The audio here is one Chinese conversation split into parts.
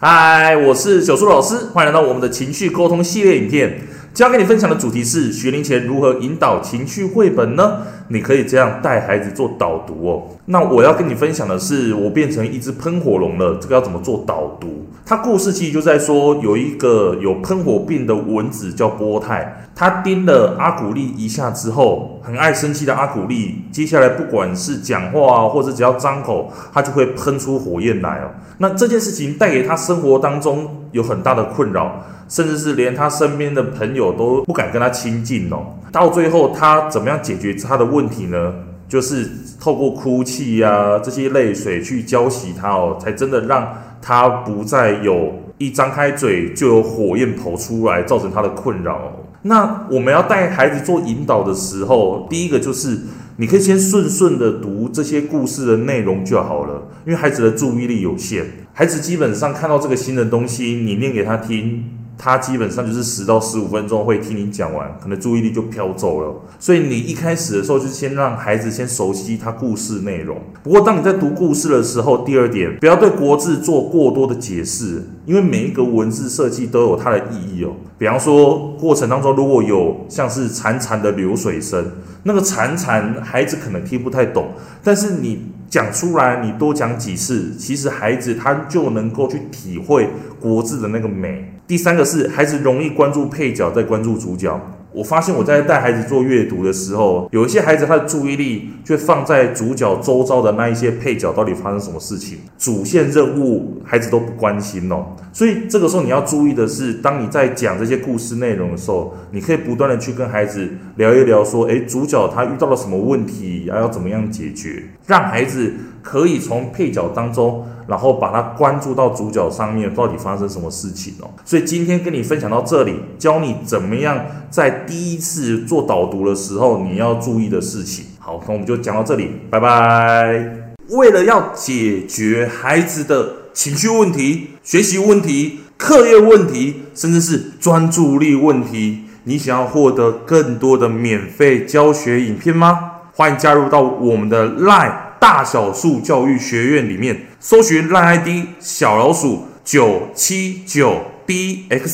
嗨，我是小树老师，欢迎来到我们的情绪沟通系列影片。今天跟你分享的主题是学龄前如何引导情绪绘本呢？你可以这样带孩子做导读哦。那我要跟你分享的是，我变成一只喷火龙了，这个要怎么做导读？它故事其实就在说，有一个有喷火病的蚊子叫波泰，他叮了阿古丽一下之后，很爱生气的阿古丽，接下来不管是讲话啊，或者只要张口，他就会喷出火焰来哦。那这件事情带给他生活当中有很大的困扰，甚至是连他身边的朋友都不敢跟他亲近哦。到最后，他怎么样解决他的问题呢？就是透过哭泣呀、这些泪水去浇熄他哦，才真的让他不再有一张开嘴就有火焰跑出来，造成他的困扰。那我们要带孩子做引导的时候，第一个就是。你可以先顺顺的读这些故事的内容就好了，因为孩子的注意力有限，孩子基本上看到这个新的东西，你念给他听，他基本上就是十到十五分钟会听你讲完，可能注意力就飘走了。所以你一开始的时候就先让孩子先熟悉他故事内容。不过当你在读故事的时候，第二点，不要对国字做过多的解释，因为每一个文字设计都有它的意义哦。比方说过程当中如果有像是潺潺的流水声。那个潺潺，孩子可能听不太懂，但是你讲出来，你多讲几次，其实孩子他就能够去体会国字的那个美。第三个是孩子容易关注配角，再关注主角。我发现我在带孩子做阅读的时候，有一些孩子他的注意力却放在主角周遭的那一些配角到底发生什么事情，主线任务孩子都不关心哦。所以这个时候你要注意的是，当你在讲这些故事内容的时候，你可以不断的去跟孩子聊一聊，说，诶，主角他遇到了什么问题，还要怎么样解决，让孩子可以从配角当中。然后把它关注到主角上面，到底发生什么事情哦？所以今天跟你分享到这里，教你怎么样在第一次做导读的时候你要注意的事情。好，那我们就讲到这里，拜拜。为了要解决孩子的情绪问题、学习问题、课业问题，甚至是专注力问题，你想要获得更多的免费教学影片吗？欢迎加入到我们的 LINE。大小数教育学院里面搜寻 LINE ID 小老鼠九七九 dxwrf，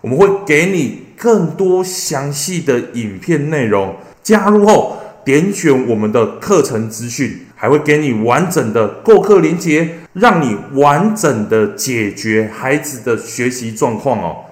我们会给你更多详细的影片内容。加入后点选我们的课程资讯，还会给你完整的购课链接，让你完整的解决孩子的学习状况哦。